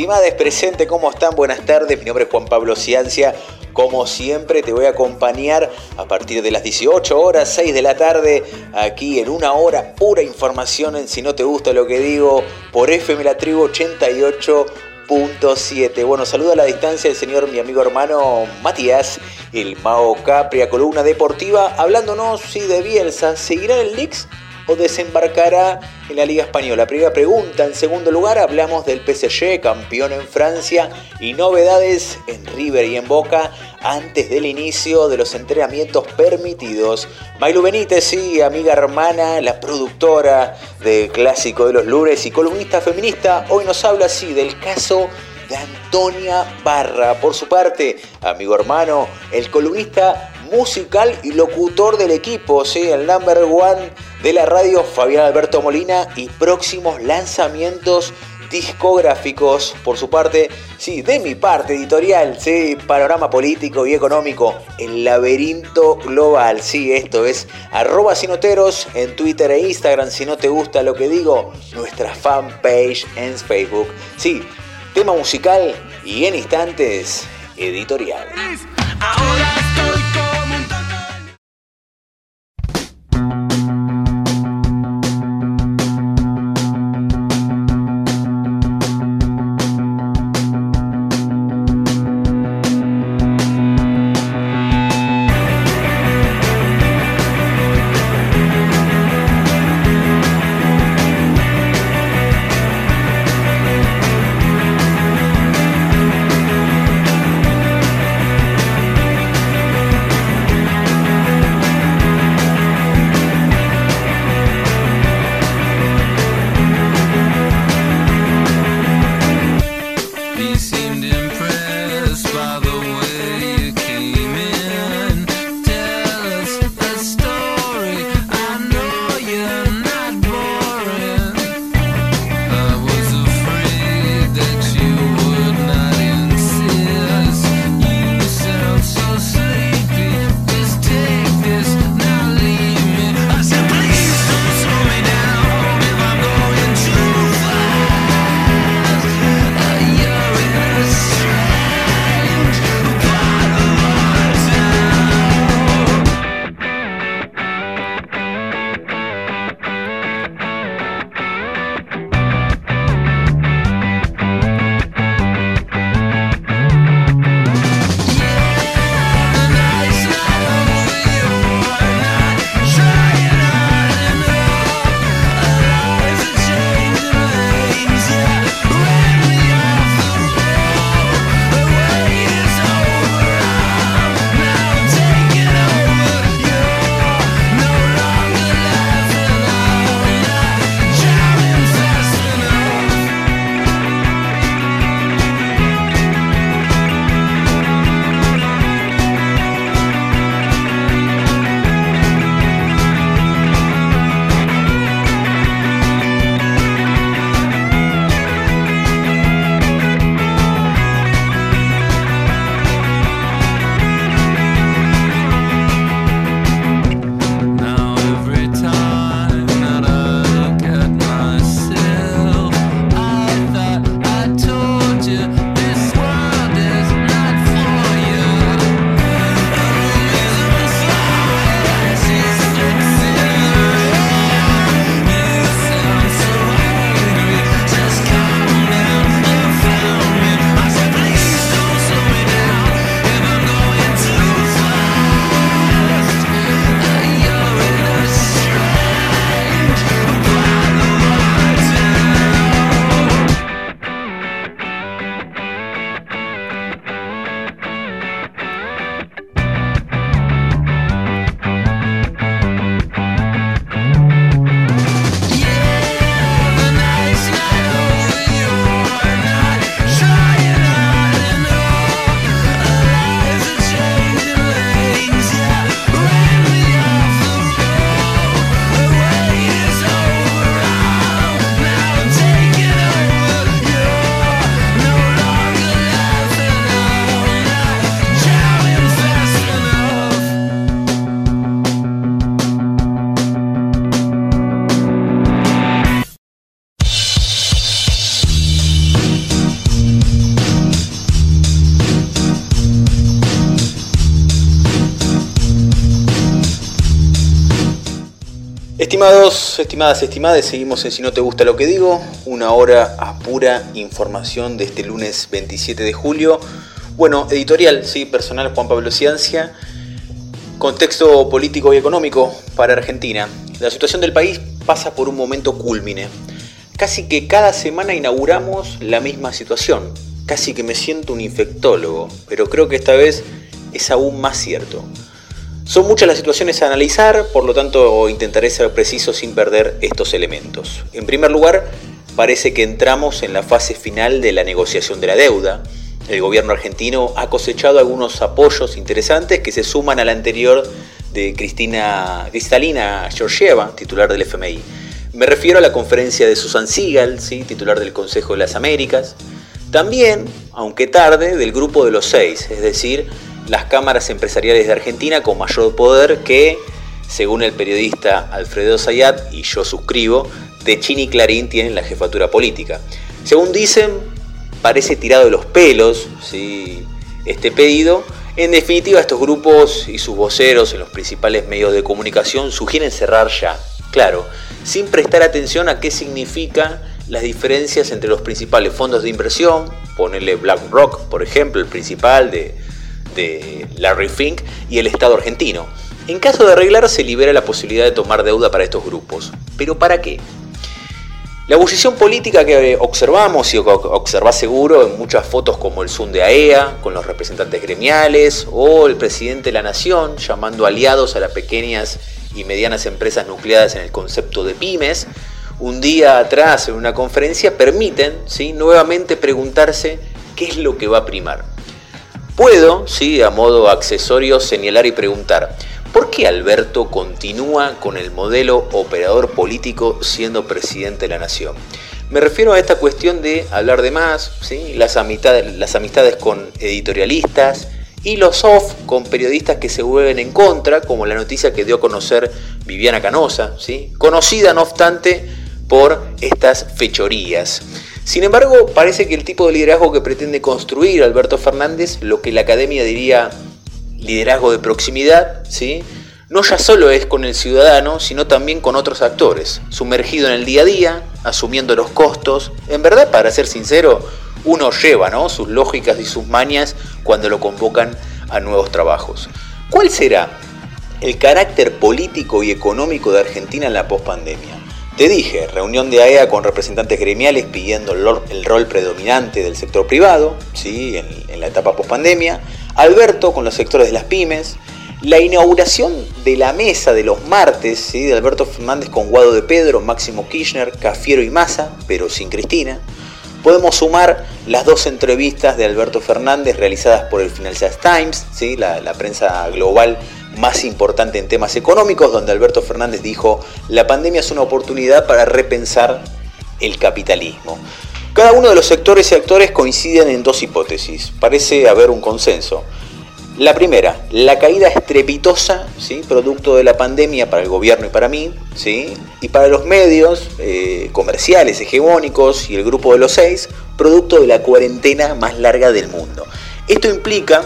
estimadas, presentes, ¿cómo están? Buenas tardes, mi nombre es Juan Pablo Ciancia. Como siempre te voy a acompañar a partir de las 18 horas, 6 de la tarde, aquí en una hora, pura información en Si no te gusta lo que digo, por FM La Tribu 88.7. Bueno, saludo a la distancia el señor, mi amigo hermano Matías, el Mao Capria, columna deportiva, hablándonos sí, de Bielsa. ¿Seguirá el Leaks o desembarcará en la Liga Española? Primera pregunta. En segundo lugar, hablamos del PSG, campeón en Francia, y novedades en River y en Boca antes del inicio de los entrenamientos permitidos. Mailu Benítez, sí, amiga hermana, la productora de Clásico de los Lunes y columnista feminista, hoy nos habla así del caso de Antonia Barra. Por su parte, amigo hermano, el columnista musical y locutor del equipo, ¿sí? el number one de la radio, Fabián Alberto Molina, y próximos lanzamientos discográficos, por su parte, sí, de mi parte editorial, sí, panorama político y económico, el laberinto global, sí, esto es arroba sinoteros en Twitter e Instagram, si no te gusta lo que digo, nuestra fanpage en Facebook, sí, tema musical y en instantes, editorial. Estimados, estimadas, estimadas, seguimos en Si no te gusta lo que digo, una hora a pura información de este lunes 27 de julio. Bueno, editorial, sí, personal Juan Pablo Ciencia, contexto político y económico para Argentina. La situación del país pasa por un momento cúlmine. Casi que cada semana inauguramos la misma situación. Casi que me siento un infectólogo, pero creo que esta vez es aún más cierto. Son muchas las situaciones a analizar, por lo tanto intentaré ser preciso sin perder estos elementos. En primer lugar, parece que entramos en la fase final de la negociación de la deuda. El gobierno argentino ha cosechado algunos apoyos interesantes que se suman al anterior de Cristina Cristalina Georgieva, titular del FMI. Me refiero a la conferencia de Susan Siegel, ¿sí? titular del Consejo de las Américas. También, aunque tarde, del Grupo de los Seis, es decir, las cámaras empresariales de Argentina con mayor poder que, según el periodista Alfredo Zayat, y yo suscribo, Techini y Clarín tienen la jefatura política. Según dicen, parece tirado de los pelos ¿sí? este pedido. En definitiva, estos grupos y sus voceros en los principales medios de comunicación sugieren cerrar ya, claro, sin prestar atención a qué significa las diferencias entre los principales fondos de inversión, ponerle BlackRock, por ejemplo, el principal de de Larry Fink y el Estado argentino. En caso de arreglar, se libera la posibilidad de tomar deuda para estos grupos. ¿Pero para qué? La ebullición política que observamos y observás seguro en muchas fotos como el Zoom de AEA, e con los representantes gremiales, o el presidente de la Nación llamando aliados a las pequeñas y medianas empresas nucleadas en el concepto de pymes, un día atrás en una conferencia permiten ¿sí? nuevamente preguntarse qué es lo que va a primar. Puedo, sí, a modo accesorio, señalar y preguntar, ¿por qué Alberto continúa con el modelo operador político siendo presidente de la nación? Me refiero a esta cuestión de hablar de más, ¿sí? las, amistades, las amistades con editorialistas y los off con periodistas que se vuelven en contra, como la noticia que dio a conocer Viviana Canosa, ¿sí? conocida no obstante por estas fechorías. Sin embargo, parece que el tipo de liderazgo que pretende construir Alberto Fernández, lo que la academia diría liderazgo de proximidad, ¿sí? no ya solo es con el ciudadano, sino también con otros actores, sumergido en el día a día, asumiendo los costos. En verdad, para ser sincero, uno lleva ¿no? sus lógicas y sus mañas cuando lo convocan a nuevos trabajos. ¿Cuál será el carácter político y económico de Argentina en la pospandemia? Te dije, reunión de AEA e con representantes gremiales pidiendo el rol predominante del sector privado, ¿sí? en, la etapa pospandemia, Alberto con los sectores de las pymes, la inauguración de la mesa de los martes ¿sí? de Alberto Fernández con Guado de Pedro, Máximo Kirchner, Cafiero y Massa, pero sin Cristina. Podemos sumar las dos entrevistas de Alberto Fernández realizadas por el Financial Times, ¿sí? la, la prensa global más importante en temas económicos, donde Alberto Fernández dijo, la pandemia es una oportunidad para repensar el capitalismo. Cada uno de los sectores y actores coinciden en dos hipótesis. Parece haber un consenso. La primera, la caída estrepitosa, ¿sí? producto de la pandemia para el gobierno y para mí, ¿sí? y para los medios eh, comerciales hegemónicos y el grupo de los seis, producto de la cuarentena más larga del mundo. Esto implica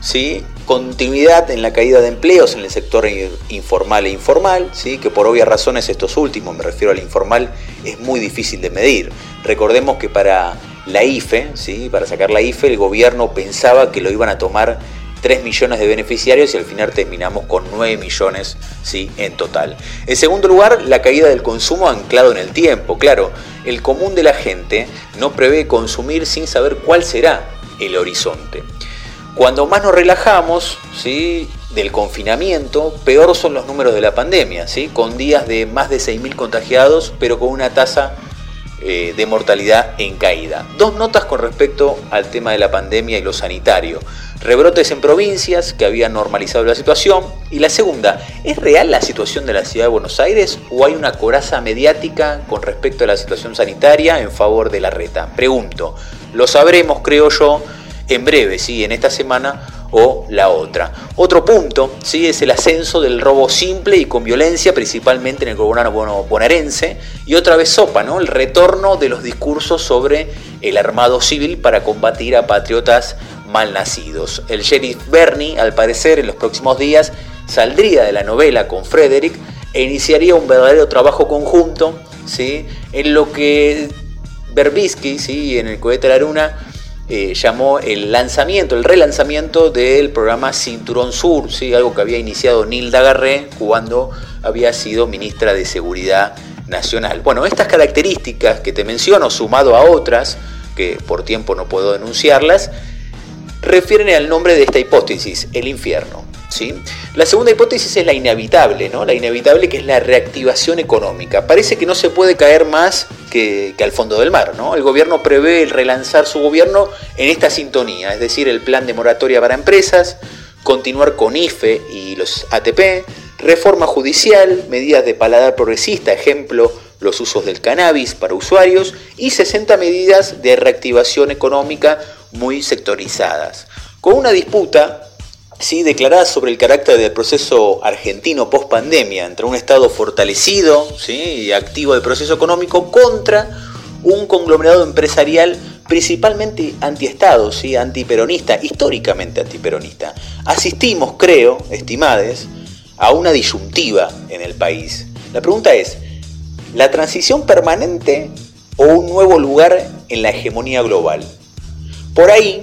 ¿sí? Continuidad en la caída de empleos en el sector informal e informal, ¿sí? que por obvias razones estos últimos, me refiero al informal, es muy difícil de medir. Recordemos que para la IFE, ¿sí? para sacar la IFE, el gobierno pensaba que lo iban a tomar 3 millones de beneficiarios y al final terminamos con 9 millones ¿sí? en total. En segundo lugar, la caída del consumo anclado en el tiempo. Claro, el común de la gente no prevé consumir sin saber cuál será el horizonte. Cuando más nos relajamos ¿sí? del confinamiento, peor son los números de la pandemia, ¿sí? con días de más de 6.000 contagiados, pero con una tasa eh, de mortalidad en caída. Dos notas con respecto al tema de la pandemia y lo sanitario. Rebrotes en provincias que habían normalizado la situación. Y la segunda, ¿es real la situación de la ciudad de Buenos Aires o hay una coraza mediática con respecto a la situación sanitaria en favor de la reta? Pregunto, lo sabremos, creo yo, en breve, ¿sí? en esta semana o la otra. Otro punto ¿sí? es el ascenso del robo simple y con violencia, principalmente en el gobierno bonaerense, y otra vez sopa, ¿no? el retorno de los discursos sobre el armado civil para combatir a patriotas malnacidos. El sheriff Bernie, al parecer, en los próximos días saldría de la novela con Frederick e iniciaría un verdadero trabajo conjunto ¿sí? en lo que Berbisky, ¿sí? en el cohete de la luna, eh, llamó el lanzamiento, el relanzamiento del programa Cinturón Sur, ¿sí? algo que había iniciado Nilda Garré cuando había sido ministra de Seguridad Nacional. Bueno, estas características que te menciono, sumado a otras, que por tiempo no puedo denunciarlas, refieren al nombre de esta hipótesis, el infierno. ¿sí? La segunda hipótesis es la inevitable, ¿no? la inevitable que es la reactivación económica. Parece que no se puede caer más que, al fondo del mar. ¿no? El gobierno prevé el relanzar su gobierno en esta sintonía, es decir, el plan de moratoria para empresas, continuar con IFE y los ATP, reforma judicial, medidas de paladar progresista, ejemplo, los usos del cannabis para usuarios y 60 medidas de reactivación económica muy sectorizadas. Con una disputa ¿sí? declarada sobre el carácter del proceso argentino post pandemia entre un Estado fortalecido y activo del proceso económico contra un conglomerado empresarial principalmente antiestado, ¿sí? antiperonista, históricamente antiperonista. Asistimos, creo, estimades, a una disyuntiva en el país. La pregunta es, ¿la transición permanente o un nuevo lugar en la hegemonía global? Por ahí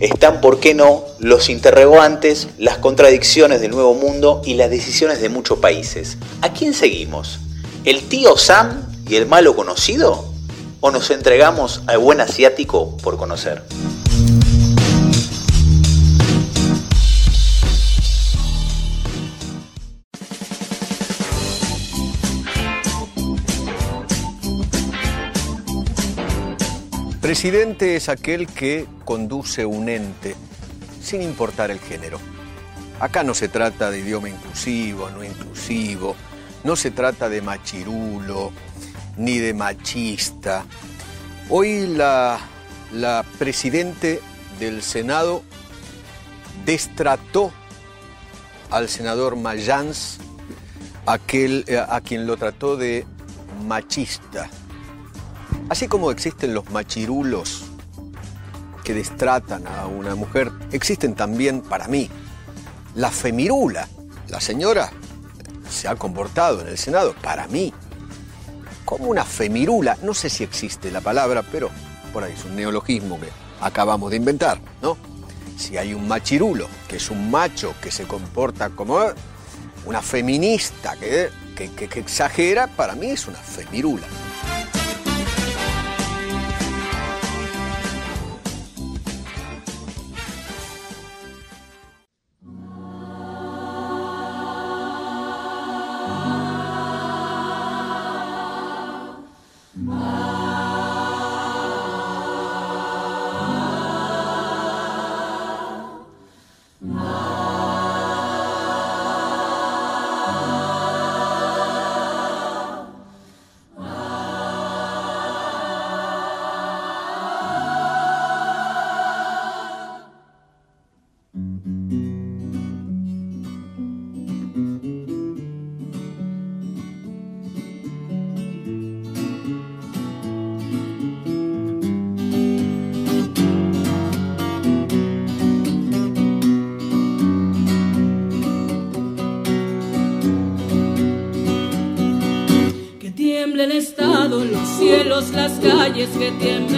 están, ¿por qué no?, los interrogantes, las contradicciones del nuevo mundo y las decisiones de muchos países. ¿A quién seguimos? ¿El tío Sam y el malo conocido? ¿O nos entregamos al buen asiático por conocer? Presidente es aquel que conduce un ente, sin importar el género. Acá no se trata de idioma inclusivo, no inclusivo, no se trata de machirulo, ni de machista. Hoy la, la presidente del Senado destrató al senador Mayans, eh, a quien lo trató de machista. Así como existen los machirulos que destratan a una mujer, existen también para mí la femirula. La señora se ha comportado en el Senado, para mí, como una femirula. No sé si existe la palabra, pero por ahí es un neologismo que acabamos de inventar, ¿no? Si hay un machirulo, que es un macho que se comporta como una feminista que, que exagera, para mí es una femirula. Las calles, que tiemblen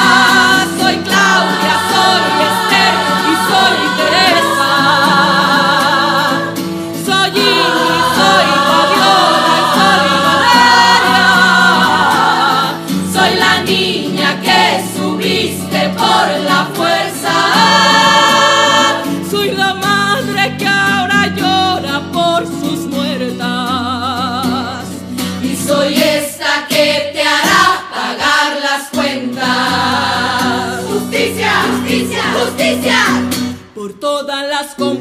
Soy Claudia, soy Esther y soy Teresa.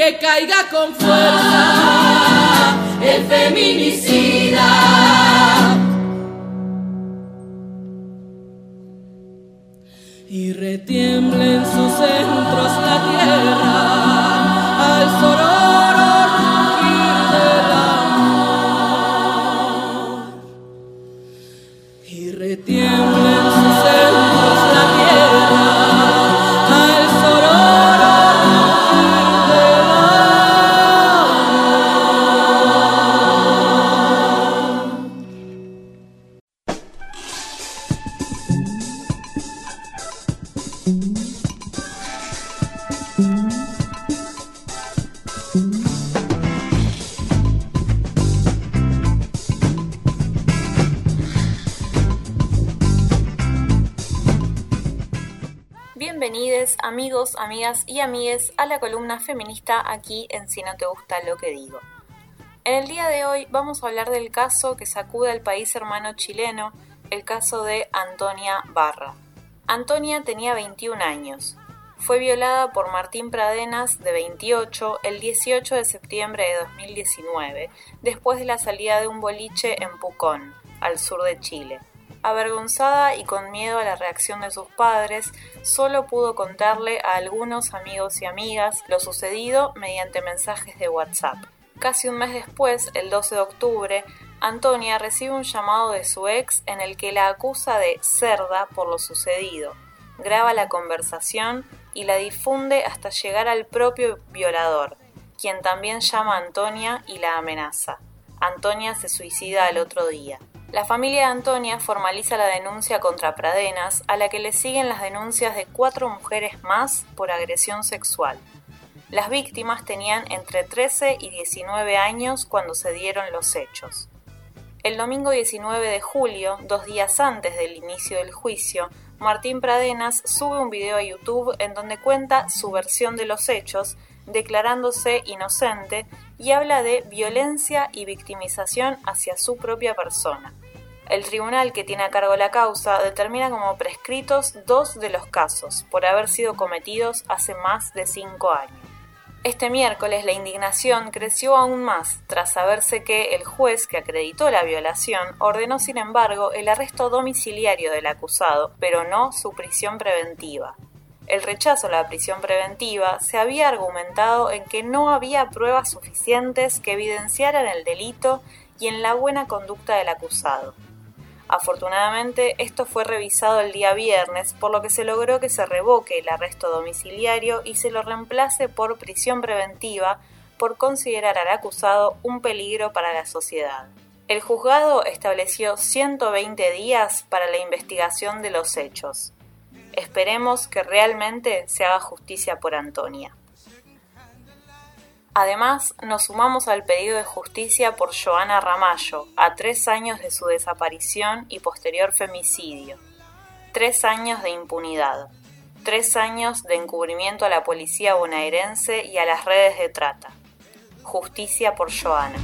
que caiga con fuerza el feminicida. Y retiemble en sus centros la tierra al sororo amigas y amigues a la columna feminista aquí en Si no te gusta lo que digo. En el día de hoy vamos a hablar del caso que sacude al país hermano chileno, el caso de Antonia Barra. Antonia tenía 21 años. Fue violada por Martín Pradenas, de 28, el 18 de septiembre de 2019, después de la salida de un boliche en Pucón, al sur de Chile. Avergonzada y con miedo a la reacción de sus padres, solo pudo contarle a algunos amigos y amigas lo sucedido mediante mensajes de WhatsApp. Casi un mes después, el 12 de octubre, Antonia recibe un llamado de su ex en el que la acusa de cerda por lo sucedido. Graba la conversación y la difunde hasta llegar al propio violador, quien también llama a Antonia y la amenaza. Antonia se suicida al otro día. La familia de Antonia formaliza la denuncia contra Pradenas, a la que le siguen las denuncias de cuatro mujeres más por agresión sexual. Las víctimas tenían entre 13 y 19 años cuando se dieron los hechos. El domingo 19 de julio, dos días antes del inicio del juicio, Martín Pradenas sube un video a YouTube en donde cuenta su versión de los hechos, declarándose inocente y habla de violencia y victimización hacia su propia persona. El tribunal que tiene a cargo la causa determina como prescritos dos de los casos por haber sido cometidos hace más de cinco años. Este miércoles la indignación creció aún más tras saberse que el juez que acreditó la violación ordenó sin embargo el arresto domiciliario del acusado, pero no su prisión preventiva. El rechazo a la prisión preventiva se había argumentado en que no había pruebas suficientes que evidenciaran el delito y en la buena conducta del acusado. Afortunadamente, esto fue revisado el día viernes, por lo que se logró que se revoque el arresto domiciliario y se lo reemplace por prisión preventiva por considerar al acusado un peligro para la sociedad. El juzgado estableció 120 días para la investigación de los hechos. Esperemos que realmente se haga justicia por Antonia. Además, nos sumamos al pedido de justicia por Joana Ramallo, a tres años de su desaparición y posterior femicidio. Tres años de impunidad. Tres años de encubrimiento a la policía bonaerense y a las redes de trata. Justicia por Joana.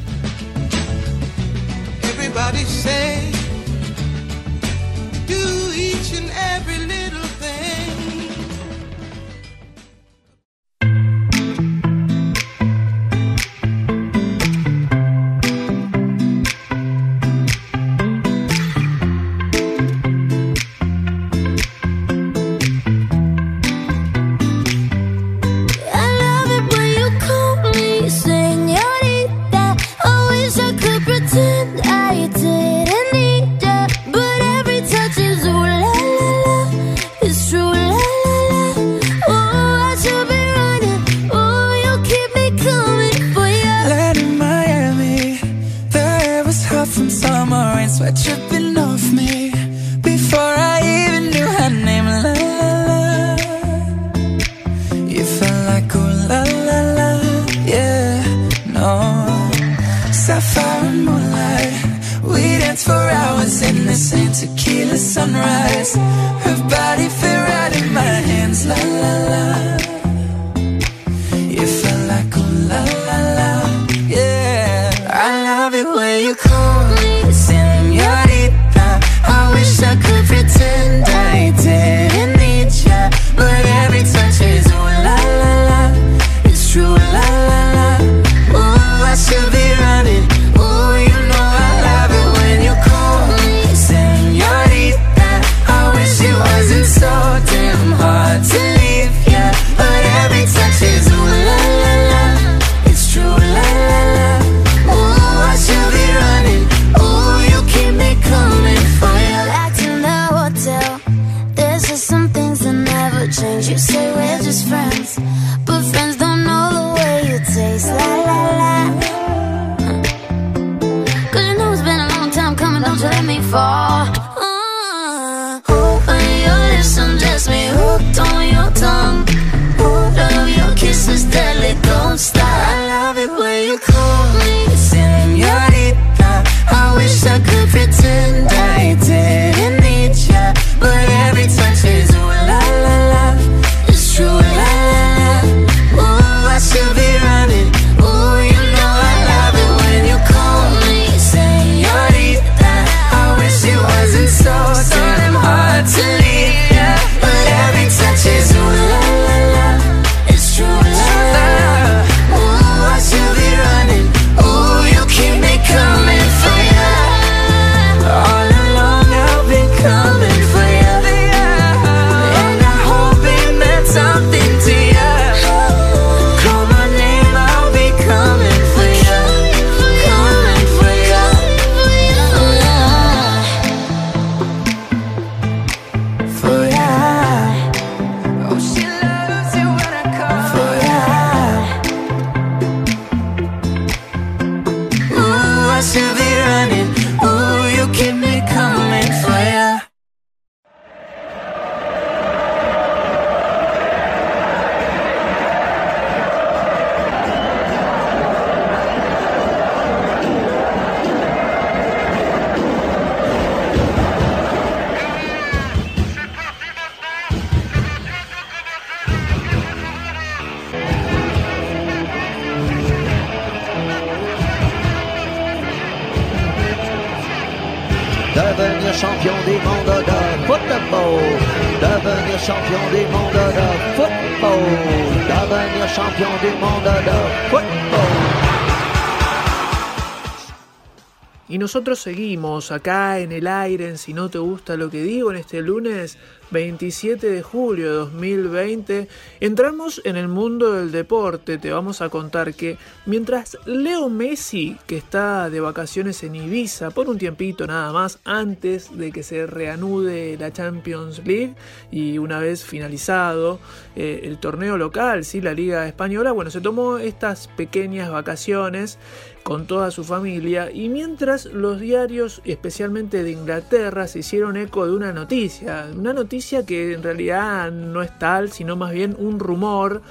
Nosotros seguimos acá en el aire, Si no te gusta lo que digo, en este lunes 27 de julio de 2020. Entramos en el mundo del deporte, te vamos a contar que mientras Leo Messi, que está de vacaciones en Ibiza por un tiempito nada más, antes de que se reanude la Champions League y una vez finalizado eh, el torneo local, ¿sí? la Liga Española, bueno, se tomó estas pequeñas vacaciones con toda su familia y mientras los diarios, especialmente de Inglaterra, se hicieron eco de una noticia, una noticia que en realidad no es tal, sino más bien un rumor,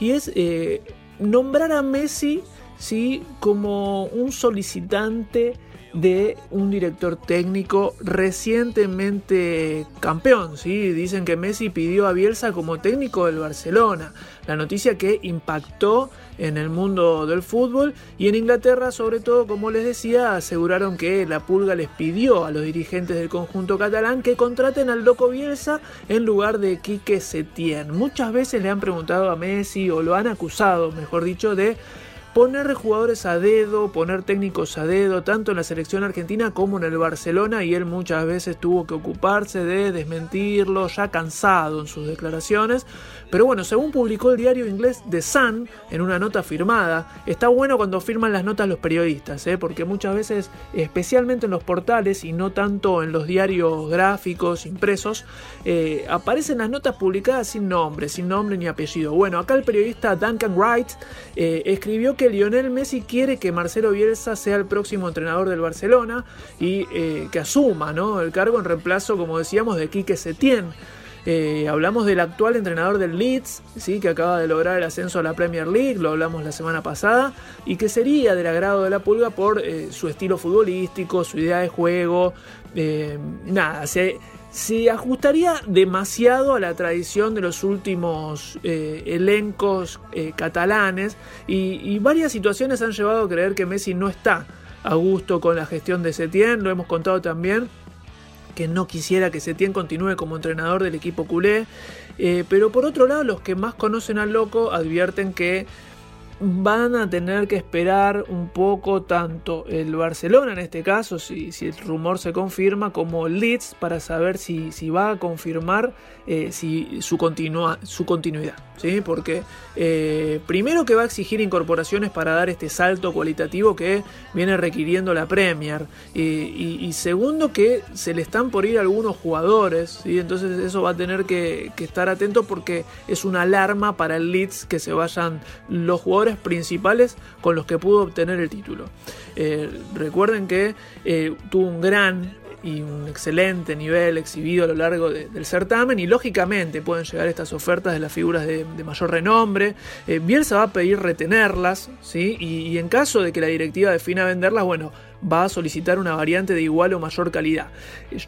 y es eh, nombrar a Messi ¿sí? como un solicitante de un director técnico recientemente campeón. ¿sí? Dicen que Messi pidió a Bielsa como técnico del Barcelona. La noticia que impactó en el mundo del fútbol y en Inglaterra sobre todo, como les decía, aseguraron que la pulga les pidió a los dirigentes del conjunto catalán que contraten al loco Bielsa en lugar de Quique Setién. Muchas veces le han preguntado a Messi o lo han acusado, mejor dicho, de poner jugadores a dedo, poner técnicos a dedo, tanto en la selección argentina como en el Barcelona, y él muchas veces tuvo que ocuparse de desmentirlo, ya cansado en sus declaraciones. Pero bueno, según publicó el diario inglés The Sun en una nota firmada, está bueno cuando firman las notas los periodistas, ¿eh? porque muchas veces, especialmente en los portales y no tanto en los diarios gráficos impresos, eh, aparecen las notas publicadas sin nombre, sin nombre ni apellido. Bueno, acá el periodista Duncan Wright eh, escribió que Lionel Messi quiere que Marcelo Bielsa sea el próximo entrenador del Barcelona y eh, que asuma ¿no? el cargo en reemplazo, como decíamos, de Quique Setién. Eh, hablamos del actual entrenador del Leeds, ¿sí? que acaba de lograr el ascenso a la Premier League, lo hablamos la semana pasada, y que sería del agrado de la pulga por eh, su estilo futbolístico, su idea de juego. Nada, se, se ajustaría demasiado a la tradición de los últimos elencos catalanes y, y varias situaciones han llevado a creer que Messi no está a gusto con la gestión de Setién, lo hemos contado también que no quisiera que Setién continúe como entrenador del equipo culé. Eh, pero por otro lado, los que más conocen al loco advierten que van a tener que esperar un poco tanto el Barcelona en este caso, si, si el rumor se confirma, como el Leeds para saber si, si va a confirmar eh, si su, continua, su continuidad. ¿sí? Porque eh, primero que va a exigir incorporaciones para dar este salto cualitativo que viene requiriendo la Premier. y, segundo que se le están por ir algunos jugadores. ¿sí? Entonces eso va a tener que, que estar atento porque es una alarma para el Leeds que se vayan los jugadores principales con los que pudo obtener el título. Eh, recuerden que eh, tuvo un gran y un excelente nivel exhibido a lo largo del certamen y lógicamente pueden llegar estas ofertas de las figuras de, mayor renombre. Eh, Bielsa va a pedir retenerlas, ¿sí? Y, y, en caso de que la directiva defina venderlas, bueno, va a solicitar una variante de igual o mayor calidad.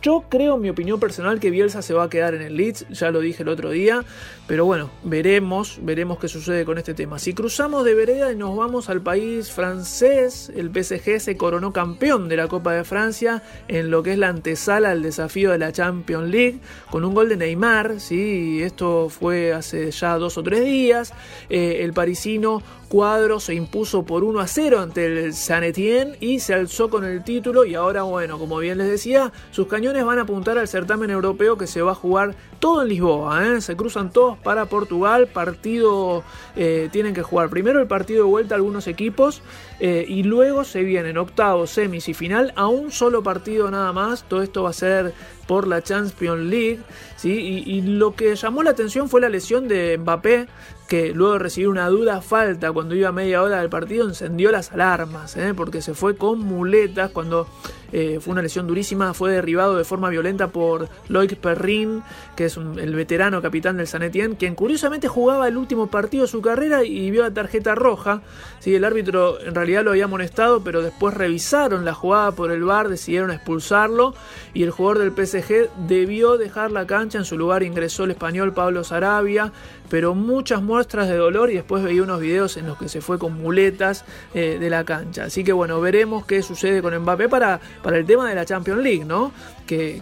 Yo creo, en mi opinión personal, que Bielsa se va a quedar en el Leeds, ya lo dije el otro día, pero bueno, veremos, veremos qué sucede con este tema. Si cruzamos de vereda y nos vamos al país francés, el PSG se coronó campeón de la Copa de Francia en lo que es la antesala al desafío de la Champions League, con un gol de Neymar, ¿sí? esto fue hace ya dos o tres días, eh, el parisino Cuadro se impuso por 1 a 0 ante el San Etienne y se alzó con el título y ahora bueno, como bien les decía, sus cañones van a apuntar al certamen europeo que se va a jugar todo en Lisboa, ¿eh? se cruzan todos para Portugal, partido eh, tienen que jugar primero el partido de vuelta algunos equipos eh, y luego se vienen octavos, semis y final a un solo partido nada más, todo esto va a ser por la Champions League, ¿sí? y, y lo que llamó la atención fue la lesión de Mbappé, que luego de recibir una dura falta cuando iba a media hora del partido encendió las alarmas, ¿eh? porque se fue con muletas cuando eh, fue una lesión durísima, fue derribado de forma violenta por Loic Perrin, que es el veterano capitán del San Etienne, quien curiosamente jugaba el último partido de su carrera y vio la tarjeta roja. Sí, el árbitro en realidad lo había amonestado, pero después revisaron la jugada por el VAR, decidieron expulsarlo y el jugador del PSG debió dejar la cancha. En su lugar ingresó el español Pablo Sarabia, pero muchas muestras de dolor y después veía unos videos en los que se fue con muletas eh, de la cancha. Así que bueno, veremos qué sucede con Mbappé para, para el tema de la Champions League, ¿no? Que,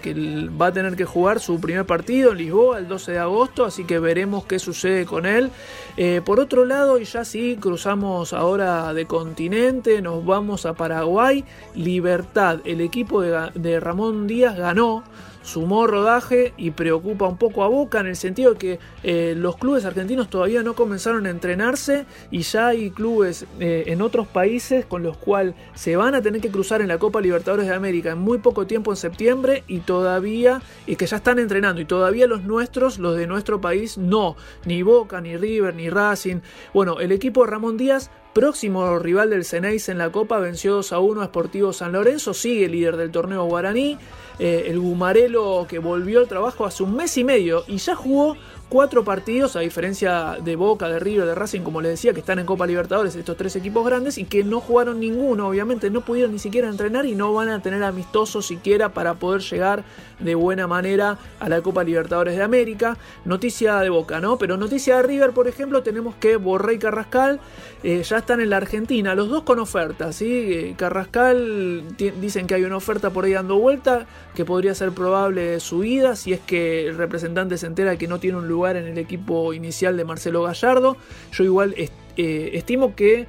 va a tener que jugar su primer partido en Lisboa el 12 de agosto, así que veremos qué sucede con él. Eh, por otro lado, y ya sí, cruzamos ahora de continente, nos vamos a Paraguay. Libertad, el equipo de, de Ramón Díaz ganó sumó rodaje y preocupa un poco a Boca en el sentido de que eh, los clubes argentinos todavía no comenzaron a entrenarse y ya hay clubes eh, en otros países con los cuales se van a tener que cruzar en la Copa Libertadores de América en muy poco tiempo en septiembre y todavía y que ya están entrenando y todavía los nuestros, los de nuestro país no, ni Boca, ni River, ni Racing. Bueno, el equipo de Ramón Díaz próximo rival del Ceneis en la Copa, venció 2 a 1 a Sportivo San Lorenzo, sigue líder del torneo guaraní. Eh, el Gumarelo que volvió al trabajo hace un mes y medio y ya jugó cuatro partidos, a diferencia de Boca, de River, de Racing, como les decía, que están en Copa Libertadores, estos tres equipos grandes, y que no jugaron ninguno, obviamente, no pudieron ni siquiera entrenar y no van a tener amistosos siquiera para poder llegar de buena manera a la Copa Libertadores de América. Noticia de Boca, ¿no? Pero noticia de River, por ejemplo, tenemos que Borré y Carrascal eh, ya están en la Argentina, los dos con ofertas, ¿sí? Eh, Carrascal dicen que hay una oferta por ahí dando vuelta, que podría ser probable su ida, si es que el representante se entera que no tiene un lugar en el equipo inicial de Marcelo Gallardo. Yo igual eh, estimo que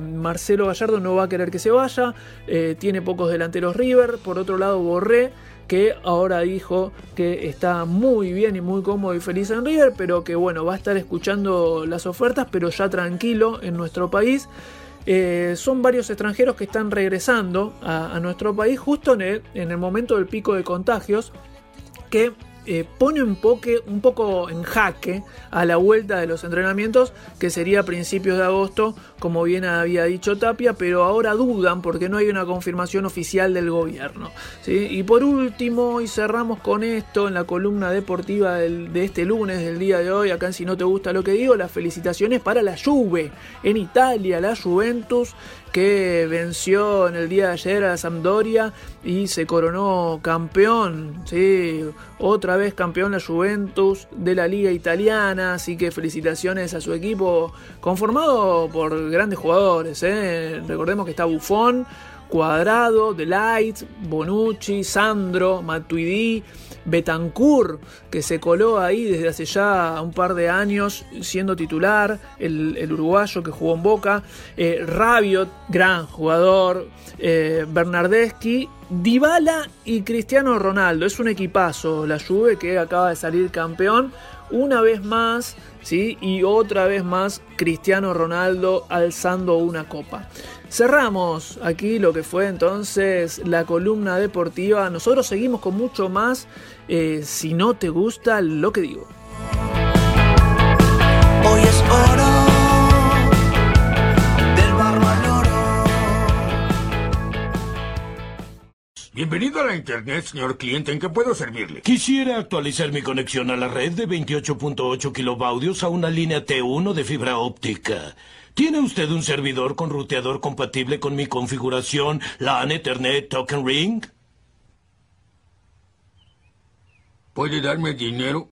Marcelo Gallardo no va a querer que se vaya, tiene pocos delanteros River, por otro lado Borré que ahora dijo que está muy bien y muy cómodo y feliz en River, pero que bueno, va a estar escuchando las ofertas, pero ya tranquilo en nuestro país. Eh, son varios extranjeros que están regresando a, nuestro país justo en el, en el, momento del pico de contagios, que eh, pone un, poco en jaque a la vuelta de los entrenamientos, que sería a principios de agosto, como bien había dicho Tapia, pero ahora dudan porque no hay una confirmación oficial del gobierno. Y por último, y cerramos con esto en la columna deportiva de este lunes, del día de hoy, acá en Si no te gusta lo que digo, las felicitaciones para la Juve en Italia, la Juventus que venció en el día de ayer a Sampdoria y se coronó campeón, ¿sí? otra vez campeón la Juventus de la liga italiana, así que felicitaciones a su equipo conformado por grandes jugadores, ¿eh? recordemos que está Buffon, Cuadrado, Delight, Bonucci, Sandro, Matuidi, Betancourt, que se coló ahí desde hace ya un par de años siendo titular, el, uruguayo que jugó en Boca, eh, Rabiot, gran jugador, eh, Bernardeschi, Dybala y Cristiano Ronaldo. Es un equipazo la Juve que acaba de salir campeón una vez más, ¿sí? Y otra vez más Cristiano Ronaldo alzando una copa. Cerramos aquí lo que fue entonces la columna deportiva. Nosotros seguimos con mucho más. Eh, si no te gusta lo que digo. Hoy es oro Bienvenido a la Internet, señor cliente. ¿En qué puedo servirle? Quisiera actualizar mi conexión a la red de 28.8 kilobaudios a una línea T1 de fibra óptica. ¿Tiene usted un servidor con ruteador compatible con mi configuración LAN Ethernet Token Ring? ¿Puede darme dinero?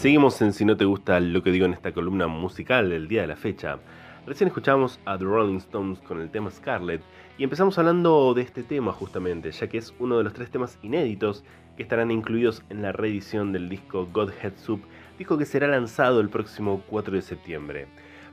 Seguimos en Si no te gusta lo que digo en esta columna musical del día de la fecha. Recién escuchamos a The Rolling Stones con el tema Scarlet y empezamos hablando de este tema justamente, ya que es uno de los tres temas inéditos que estarán incluidos en la reedición del disco Godhead Soup, disco que será lanzado el próximo 4 de septiembre.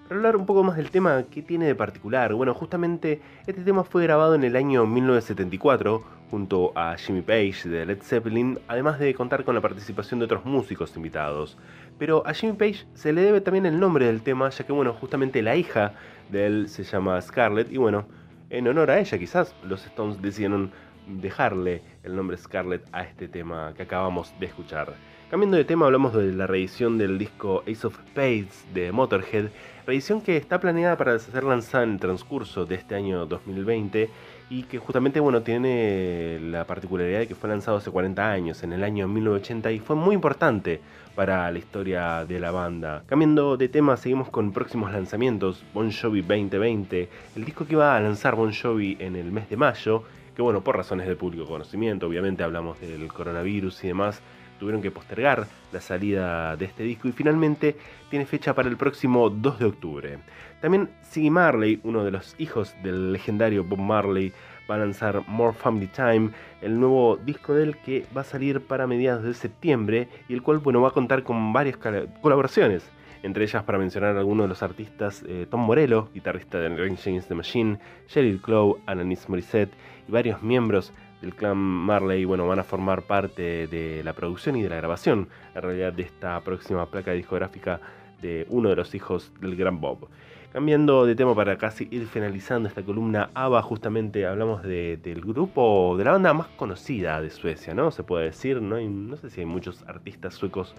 Para hablar un poco más del tema, ¿qué tiene de particular? Bueno, justamente este tema fue grabado en el año 1974 junto a Jimmy Page de Led Zeppelin, además de contar con la participación de otros músicos invitados. Pero a Jimmy Page se le debe también el nombre del tema, ya que bueno, justamente la hija de él se llama Scarlett y bueno, en honor a ella quizás los Stones decidieron dejarle el nombre Scarlett a este tema que acabamos de escuchar. Cambiando de tema, hablamos de la reedición del disco Ace of Spades de Motorhead, reedición que está planeada para ser lanzada en el transcurso de este año 2020 y que justamente bueno, tiene la particularidad de que fue lanzado hace 40 años, en el año 1980, y fue muy importante para la historia de la banda. Cambiando de tema, seguimos con próximos lanzamientos, Bon Jovi 2020, el disco que iba a lanzar Bon Jovi en el mes de mayo, que bueno, por razones de público conocimiento, obviamente hablamos del coronavirus y demás, tuvieron que postergar la salida de este disco y finalmente tiene fecha para el próximo 2 de octubre. También Siggy Marley, uno de los hijos del legendario Bob Marley, va a lanzar More Family Time, el nuevo disco de él que va a salir para mediados de septiembre y el cual bueno, va a contar con varias colaboraciones. Entre ellas, para mencionar algunos de los artistas, eh, Tom Morello, guitarrista de Rage Against the Machine, Sheryl Crow, Alanis Morissette y varios miembros del clan Marley, bueno, van a formar parte de la producción y de la grabación, en realidad, de esta próxima placa discográfica de uno de los hijos del gran Bob. Cambiando de tema para casi ir finalizando esta columna ABBA, justamente hablamos del grupo, de la banda más conocida de Suecia, ¿no? Se puede decir, ¿no? sé si hay muchos artistas suecos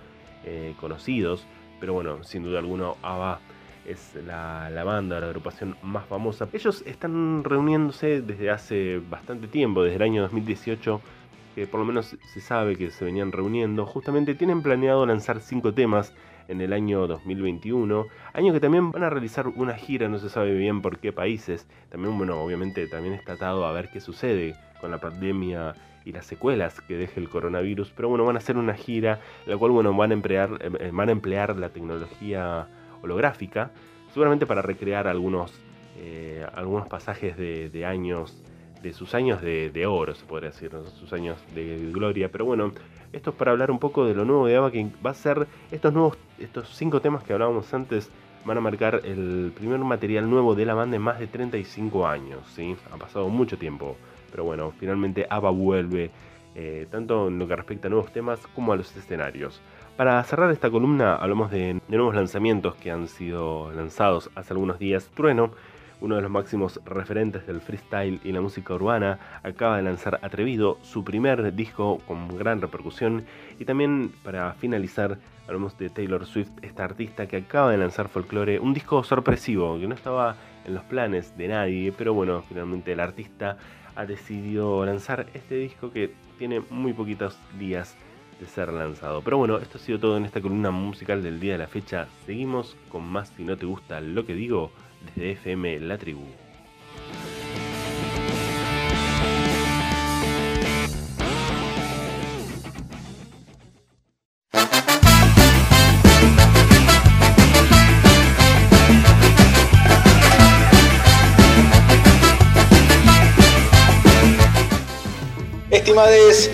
eh, conocidos, pero bueno, sin duda alguna ABBA es la, la, banda, la agrupación más famosa. Ellos están reuniéndose desde hace bastante tiempo, desde el año 2018, que por lo menos se sabe que se venían reuniendo. Justamente tienen planeado lanzar cinco temas en el año 2021, año que también van a realizar una gira, no se sabe bien por qué países. También, bueno, obviamente también está atado a ver qué sucede con la pandemia y las secuelas que deje el coronavirus, pero bueno, van a hacer una gira, la cual, bueno, van a emplear, eh, van a emplear la tecnología holográfica, seguramente para recrear algunos, eh, algunos pasajes de, años, de sus años de, oro, se podría decir, sus años de gloria. Pero bueno, esto es para hablar un poco de lo nuevo de ABBA, que va a ser estos nuevos, estos cinco temas que hablábamos antes, van a marcar el primer material nuevo de la banda en más de 35 años, ¿sí? Ha pasado mucho tiempo, pero bueno, finalmente ABBA vuelve, eh, tanto en lo que respecta a nuevos temas como a los escenarios. Para cerrar esta columna hablamos de, nuevos lanzamientos que han sido lanzados hace algunos días. Trueno, uno de los máximos referentes del freestyle y la música urbana, acaba de lanzar Atrevido, su primer disco con gran repercusión. Y también para finalizar hablamos de Taylor Swift, esta artista que acaba de lanzar Folklore, un disco sorpresivo que no estaba en los planes de nadie, pero bueno, finalmente el artista ha decidido lanzar este disco que tiene muy poquitos días de ser lanzado. Pero bueno, esto ha sido todo en esta columna musical del día de la fecha. Seguimos con más si no te gusta lo que digo desde FM La Tribu.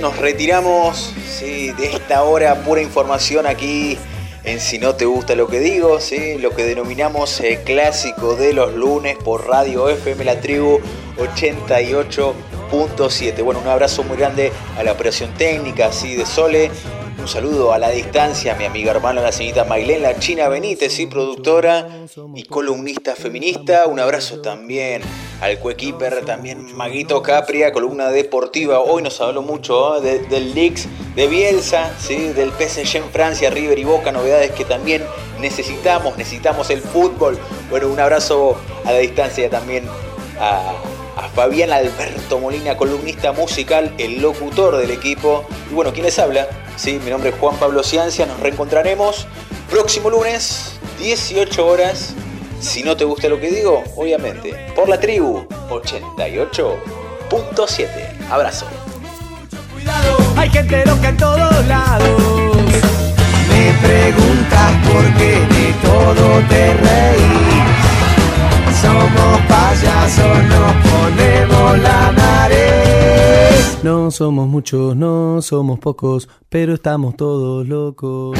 Nos retiramos de esta hora pura información aquí en Si no te gusta lo que digo, lo que denominamos el clásico de los lunes por Radio FM La Tribu 88.7. Bueno, un abrazo muy grande a la operación técnica ¿sí? de Sole un saludo a la distancia a mi amiga hermana, la señorita Mailén La China Benítez, productora y columnista feminista. Un abrazo también al coequiper, también Maguito Capria, columna deportiva. Hoy nos habló mucho ¿eh? del Leaks de Bielsa, ¿sí? del PSG en Francia, River y Boca, novedades que también necesitamos, necesitamos el fútbol. Bueno, un abrazo a la distancia también a, a Fabián Alberto Molina, columnista musical, el locutor del equipo. Y bueno, ¿quién les habla? Sí, mi nombre es Juan Pablo Ciancia, nos reencontraremos próximo lunes, 18 horas. Si no te gusta lo que digo, obviamente, por la tribu 88.7. Abrazo. Hay gente loca en todos lados. Me pregunto haciéndote reír. Somos payasos, nos ponemos la nariz. No somos muchos, no somos pocos, pero estamos todos locos.